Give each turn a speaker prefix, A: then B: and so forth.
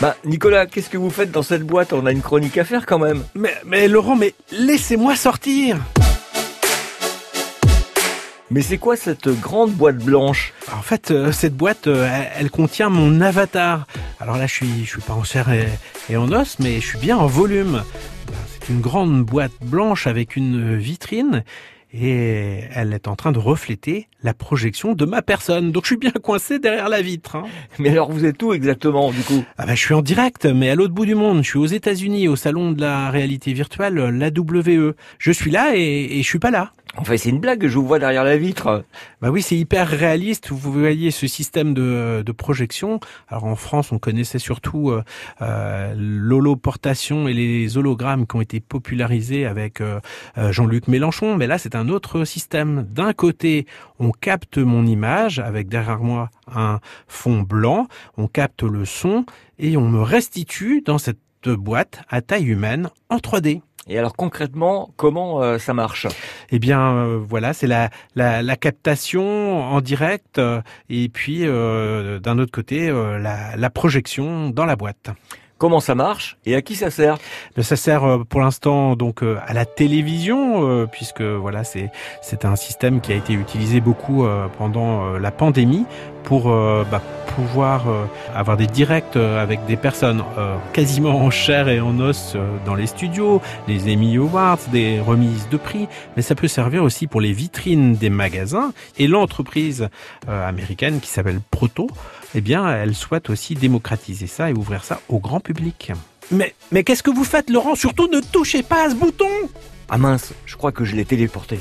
A: Bah, Nicolas, qu'est-ce que vous faites dans cette boîte? On a une chronique à faire quand même.
B: Mais, mais Laurent, mais laissez-moi sortir
A: Mais c'est quoi cette grande boîte blanche?
B: En fait, euh, cette boîte, euh, elle, contient mon avatar. Alors là, je suis, je suis pas en chair et, et en os, mais je suis bien en volume. Ben, C'est une grande boîte blanche avec une vitrine et elle est en train de refléter la projection de ma personne. Donc je suis bien coincé derrière la vitre. hein.
A: Mais alors vous êtes où exactement du coup?
B: Ah ben, je suis en direct, mais à l'autre bout du monde. Je suis aux États-Unis, au salon de la réalité virtuelle, l'AWE. Je suis là et, et je suis pas là.
A: Enfin c'est une blague, je vous vois derrière la vitre.
B: Bah oui, c'est hyper réaliste. Vous voyez ce système de, de projection. Alors en France, on connaissait surtout euh, euh, l'holoportation et les hologrammes qui ont été popularisés avec euh, euh, Jean-Luc Mélenchon. Mais là, c'est un autre système. D'un côté, on capte mon image avec derrière moi un fond blanc. On capte le son et on me restitue dans cette boîte à taille humaine en 3D.
A: Et alors concrètement, comment euh, ça marche?
B: Eh bien, euh, voilà, c'est la, la, la captation en direct euh, et puis d'un autre côté la, la projection dans la boîte.
A: Comment ça marche? Et à qui ça sert?
B: Mais Ça sert pour l'instant donc à la télévision puisque voilà c'est c'est un système qui a été utilisé beaucoup pendant la pandémie pour euh, bah, pouvoir euh, avoir des directs euh, avec des personnes euh, quasiment en chair et en os euh, dans les studios, les Emmy Awards, des remises de prix, mais ça peut servir aussi pour les vitrines des magasins et l'entreprise euh, américaine qui s'appelle Proto, eh bien elle souhaite aussi démocratiser ça et ouvrir ça au grand public. Mais, mais qu'est-ce que vous faites Laurent? Surtout ne touchez pas à ce bouton
A: Ah mince, je crois que je l'ai téléporté.